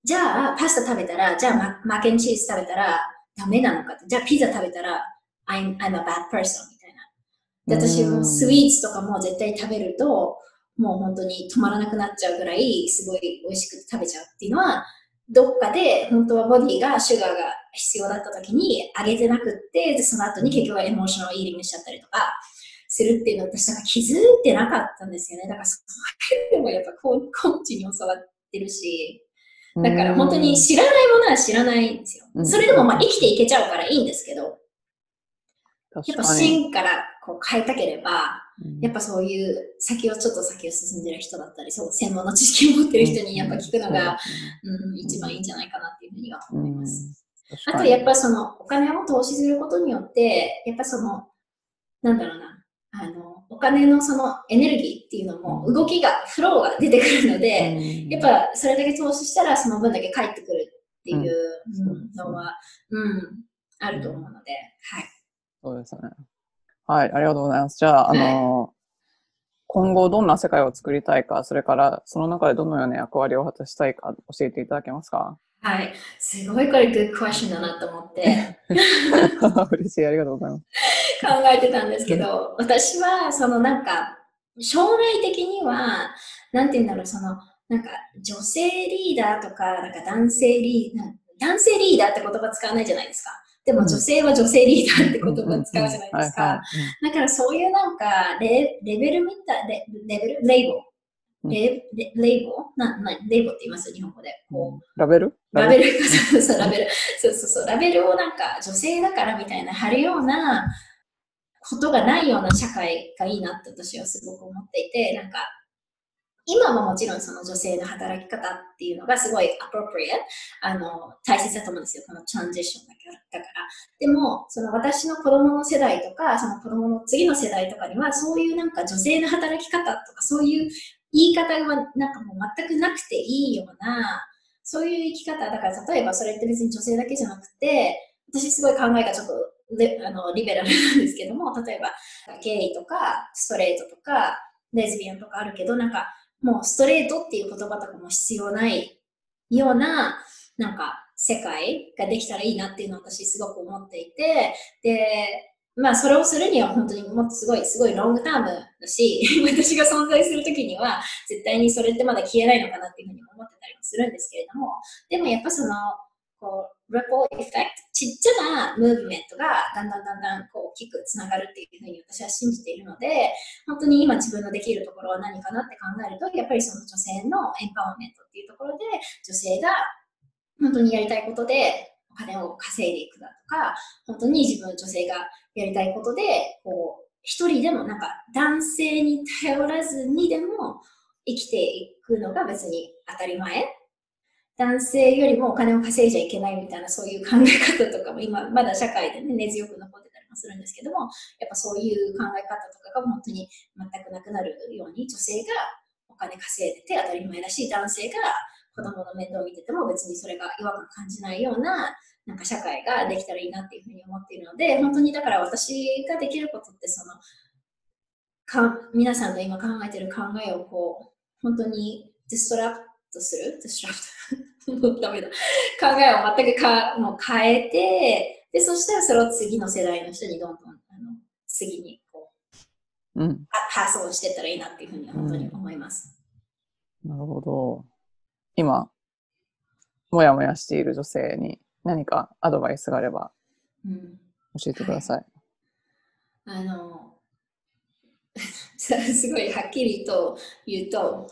じゃあパスタ食べたら、じゃあママケンチーズ食べたらダメなのかって、じゃあピザ食べたら I'm, I'm a bad person. みたいな。で、私もスイーツとかも絶対食べると、もう本当に止まらなくなっちゃうぐらい、すごい美味しくて食べちゃうっていうのは、どっかで本当はボディがシュガーが必要だった時に上げてなくって、でその後に結局はエモーショナルイーリングしちゃったりとかするっていうのを私なんか気づいてなかったんですよね。だからその辺でもやっぱコーチに教わってるし、だから本当に知らないものは知らないんですよ。うんそれでもまあ生きていけちゃうからいいんですけど、やっぱ芯からこう変えたければ、うんやっぱそういう先をちょっと先を進んでる人だったり、そう専門の知識を持ってる人にやっぱ聞くのが、うん、一番いいんじゃないかなっていうふうには思います。あとやっぱそのお金を投資することによって、やっぱその、なんだろうな、あの、お金のそのエネルギーっていうのも動きが、フローが出てくるので、やっぱそれだけ投資したらその分だけ返ってくるっていうのは、うん、あると思うので、はい。そうですね。はい、ありがとうございます。じゃあ、あの、今後どんな世界を作りたいか、それからその中でどのような役割を果たしたいか教えていただけますか？はい。すごいこれ good question だなと思って 嬉しい、ありがとうございます。考えてたんですけど、私はそのなんか、将来的には、なんて言うんだろう、その、なんか女性リーダーとか、なんか男性リーダー、男性リーダーって言葉使わないじゃないですか。でも女性は女性リーダーって言葉を使うじゃないですか。だからそういうなんかレレベルみたい、レレベルレイボー。レレレイボーななレイボーって言います日本語で。こう。ラベル？ラベル、そうそう、ラベル。そうそうそう、ラベルをなんか女性だからみたいな貼るようなことがないような社会がいいなって私はすごく思っていて、なんか、今はもちろんその女性の働き方っていうのがすごい appropriate、あの、大切だと思うんですよ。このトランジションだから。だからでも、その私の子供の世代とか、その子供の次の世代とかには、そういうなんか女性の働き方とか、そういう言い方がなんかもう全くなくていいような、そういう生き方、だから例えばそれって別に女性だけじゃなくて、私すごい考えがちょっとあのリベラルなんですけども、例えばゲイとかストレートとかレズビアンとかあるけど、なんかもうストレートっていう言葉とかも必要ないような、なんか世界ができたらいいなっていうのを私すごく思っていて、で、まあそれをするには本当にもっとすごい、すごいロングタームだし、私が存在するときには絶対にそれってまだ消えないのかなっていうふうに思ってたりもするんですけれども、でもやっぱその、こう、レポーエフェクト、ちっちゃなムーブメントがだんだんだんだんこう大きくつながるっていうふうに私は信じているので、本当に今自分のできるところは何かなって考えると、やっぱりその女性のエンパワーメントっていうところで、女性が本当にやりたいことでお金を稼いでいくだとか、本当に自分女性がやりたいことで、こう、一人でもなんか男性に頼らずにでも生きていくのが別に当たり前。男性よりもお金を稼いじゃいけないみたいなそういう考え方とかも今まだ社会でね根強く残ってたりもするんですけども、やっぱそういう考え方とかが本当に全くなくなるように女性がお金稼いでて当たり前だし、男性が子供の面倒を見てても別にそれが違和感じないようななんか社会ができたらいいなっていうふうに思っているので、本当にだから私ができることってその、か皆さんの今考えてる考えをこう、本当に disrupt する？ disrupt？ダメだ。考えを全くかもう変えて、で、そしたらそれを次の世代の人にどんどんあの次にこう、うん。発想していったらいいなっていうふうに本当に思います。なるほど。今、もやもやしている女性に何かアドバイスがあればうん教えてください。あの、すごいはっきりと言うと、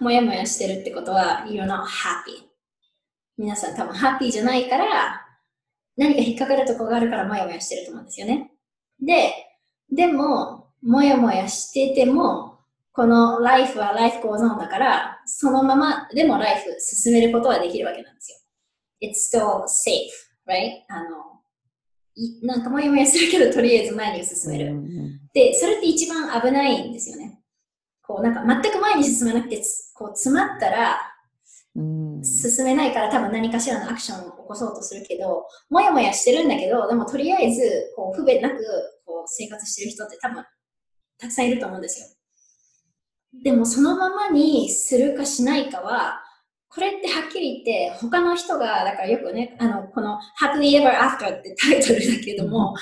もやもやしてるってことは、you're not happy. 皆さん多分ハッピーじゃないから、何か引っかかるところがあるからもやもやしてると思うんですよね。で、でも、もやもやしてても、この life は life goes on だから、そのままでも life 進めることはできるわけなんですよ。It's still safe, right? あの、いなんかもやもやするけど、とりあえず前に進める。で、それって一番危ないんですよね。こう、なんか全く前に進めなくて、つこう、詰まったらうん進めないから多分何かしらのアクションを起こそうとするけど、もやもやしてるんだけど、でもとりあえず、こう、不便なく、こう、生活してる人って多分、たくさんいると思うんですよ。でも、そのままにするかしないかは、これってはっきり言って、他の人が、だからよくね、あの、この Happily Ever After ってタイトルだけども、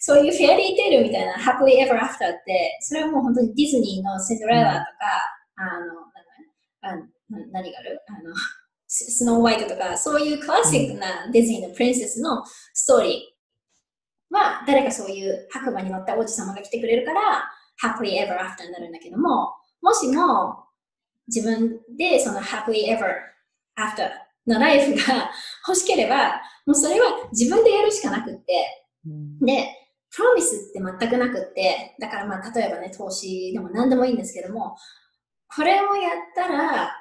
そういうフェアリーテールみたいな Happily Ever After って、それはもう本当にディズニーのセンドレラとか、あの、なんだあな何がある？あの、ススノーホワイトとか、そういうクラシックなディズニーのプリンセスのストーリーは、誰かそういう白馬に乗った王子様が来てくれるから、Happily Ever After になるんだけども、もしも自分でその Happily Ever After のライフが 欲しければ、もうそれは自分でやるしかなくって、うん。で、プロミスって全くなくって、だからまあ例えばね、投資でも何でもいいんですけども、これをやったら、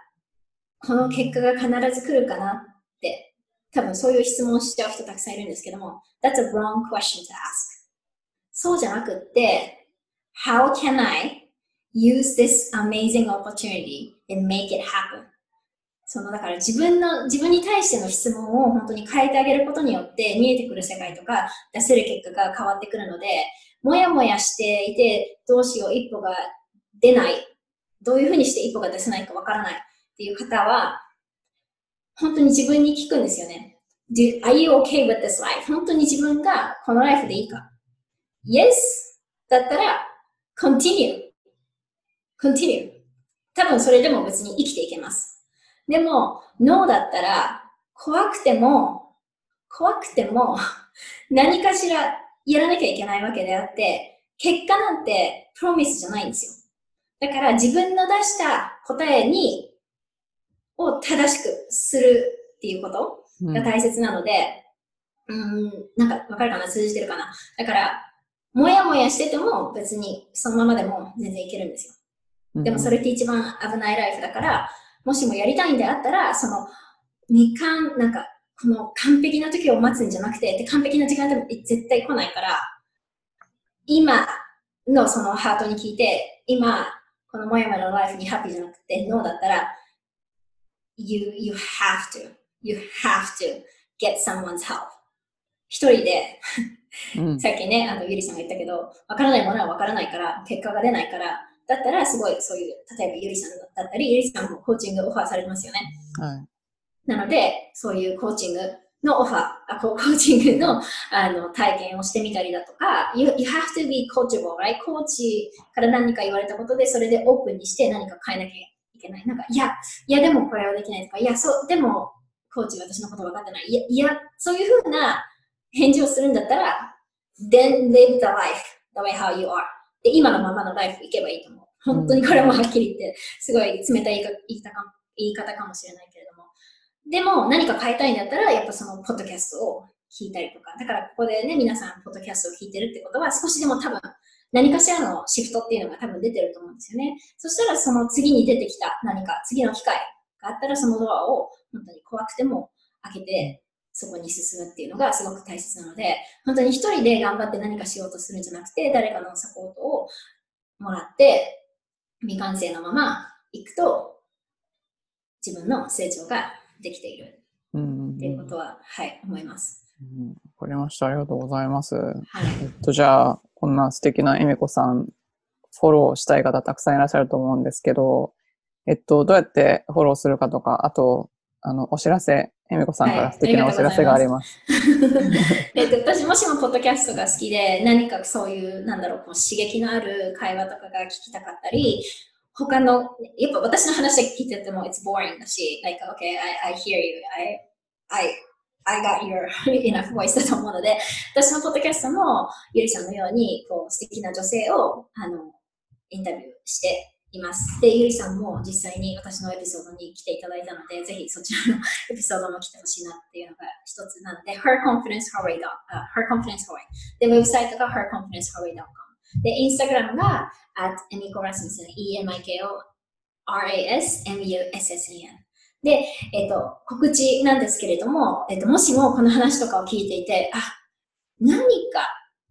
この結果が必ず来るかなって、多分そういう質問しちゃう人たくさんいるんですけども、That's a wrong question to ask. そうじゃなくって、How can I use this amazing opportunity and make it happen? そのだから自分の、自分に対しての質問を本当に変えてあげることによって見えてくる世界とか出せる結果が変わってくるので、もやもやしていてどうしよう一歩が出ない、どういうふうにして一歩が出せないかわからないっていう方は、本当に自分に聞くんですよね。Do, are you okay with this life? 本当に自分がこのライフでいいか ?Yes! だったら continue. continue. 多分それでも別に生きていけます。でも、ノーだったら、怖くても、怖くても、何かしらやらなきゃいけないわけであって、結果なんてプロミスじゃないんですよ。だから自分の出した答えに、を正しくするっていうことうん。が大切なので、うん、なんかわかるかな？通じてるかな？だから、もやもやしてても別にそのままでも全然いけるんですよ。でもそれって一番危ないライフだから、もしもやりたいんであったら、その、未完、なんか、この完璧な時を待つんじゃなくて、で完璧な時間って絶対来ないから、今のそのハートに聞いて、今、このもやもやのライフにハッピーじゃなくて、ノーだったら、you, you have to, you have to get someone's help. 一人で、うんさっきね、あの、ゆりさんが言ったけど、わからないものはわからないから、結果が出ないから、だったら、すごい、そういう、例えばゆりさんだったり、ゆりさんもコーチングオファーされてますよね。はいなので、そういうコーチングのオファー、あココーチングのあの体験をしてみたりだとか、you, you have to be coachable, right? コーチから何か言われたことで、それでオープンにして何か変えなきゃいけない。なんか、いや、いや、でもこれはできないとか、いや、そう、でも、コーチ私のこと分かってない。いや、いやそういうふうな返事をするんだったら、then live the life the way how you are. で、今のままのライフ行けばいいと思う。本当にこれもはっきり言って、すごい冷たい言い方か言い方かもしれないけれども。でも、何か変えたいんだったら、やっぱその、ポッドキャストを聞いたりとか。だから、ここでね、皆さん、ポッドキャストを聞いてるってことは、少しでも多分、何かしらのシフトっていうのが多分出てると思うんですよね。そしたら、その次に出てきた何か、次の機会があったら、そのドアを本当に怖くても開けて、そこに進むっていうのがすごく大切なので、本当に一人で頑張って何かしようとするんじゃなくて、誰かのサポートをもらって、未完成のまま行くと、自分の成長ができているうんっていうことは、はい、思います。うんわかりました。ありがとうございます。はい。えっと、じゃあ、こんな素敵なえみこさん、フォローしたい方たくさんいらっしゃると思うんですけど、えっと、どうやってフォローするかとか、あと、あの、お知らせ、えみこさんから素敵なお知らせがあります。えっと、私もしもポッドキャストが好きで、何かそういう、なんだろう、こう刺激のある会話とかが聞きたかったり、他の、やっぱ私の話聞いてても、it's boring だし、like, okay, I, I hear you, I, I, I got your enough voice だと思うので、私のポッドキャストも、ゆりさんのように、こう、素敵な女性を、あの、インタビューしています。で、ゆりさんも実際に私のエピソードに来ていただいたので、ぜひそちらのエピソードも来てほしいなっていうのが一つなので、herconfidencehawaii.com、herconfidencehawaii。で、ウェブサイトが herconfidencehawaii.com。で、インスタグラムが at emiko rasmussen、emiko rasmussen。で、えっ、と、告知なんですけれども、えっ、と、もしもこの話とかを聞いていて、あ、何か、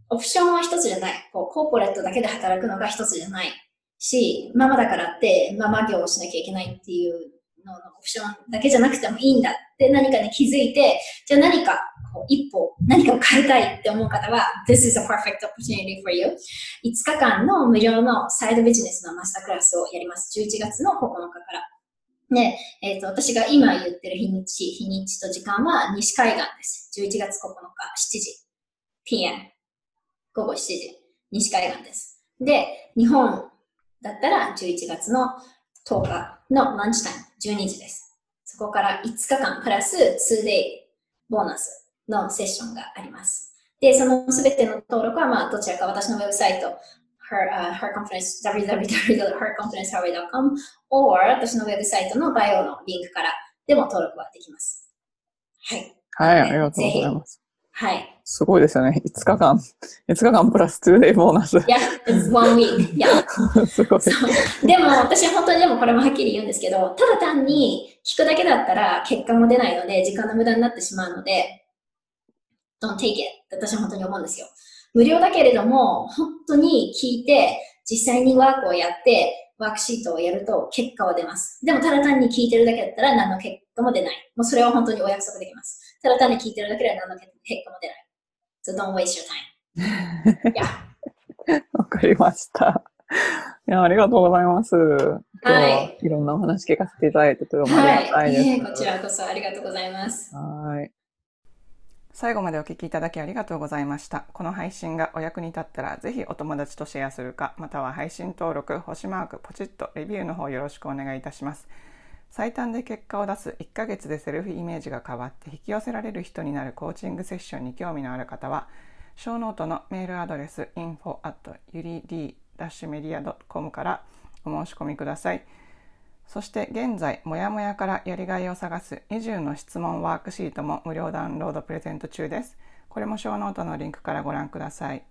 オプションは一つじゃない。こう、コーポレットだけで働くのが一つじゃない。し、ママだからってママ業をしなきゃいけないっていうののオプションだけじゃなくてもいいんだって何かに気づいて、じゃあ何かこう一歩、何かを変えたいって思う方は、This is a perfect opportunity for you. 5日間の無料のサイドビジネスのマスタークラスをやります。11月の9日から。で、えっ、と、私が今言ってる日にち、日にちと時間は西海岸です。11月9日、7時、PM、午後7時、西海岸です。で、日本だったら11月の10日のランチタイム、12時です。そこから5日間プラス 2day ボーナスのセッションがあります。で、そのすべての登録は、まあ、どちらか私のウェブサイト、her,、uh, her conference, www.herconferencehawaii.com or 私のウェブサイトのバイオのリンクからでも登録はできます。はい。はい、ありがとうございます。はい。すごいですよね。5日間、5日間プラス 2day ボーナス。いや、it's one week. いや、すごい。でも私は本当にでもこれもはっきり言うんですけど、ただ単に聞くだけだったら結果も出ないので、時間の無駄になってしまうので、don't take it 私は本当に思うんですよ。無料だけれども、本当に聞いて、実際にワークをやって、ワークシートをやると結果は出ます。でもただ単に聞いてるだけだったら何の結果も出ない。もうそれは本当にお約束できます。ただ単に聞いてるだけでは何の結果も出ない。So don't waste your time. わかりました。いや、ありがとうございます。今日ははいいろんなお話聞かせていただいてとてもありがたはいい。です。いえこちらこそありがとうございます。はい。最後までお聞きいただきありがとうございました。この配信がお役に立ったら、ぜひお友達とシェアするか、または配信登録、星マーク、ポチッとレビューの方よろしくお願いいたします。最短で結果を出す1ヶ月でセルフイメージが変わって引き寄せられる人になるコーチングセッションに興味のある方は、ショーノートのメールアドレス info at yuri-media.com からお申し込みください。そして現在、もやもやからやりがいを探す20の質問ワークシートも無料ダウンロードプレゼント中です。これもショーノートのリンクからご覧ください。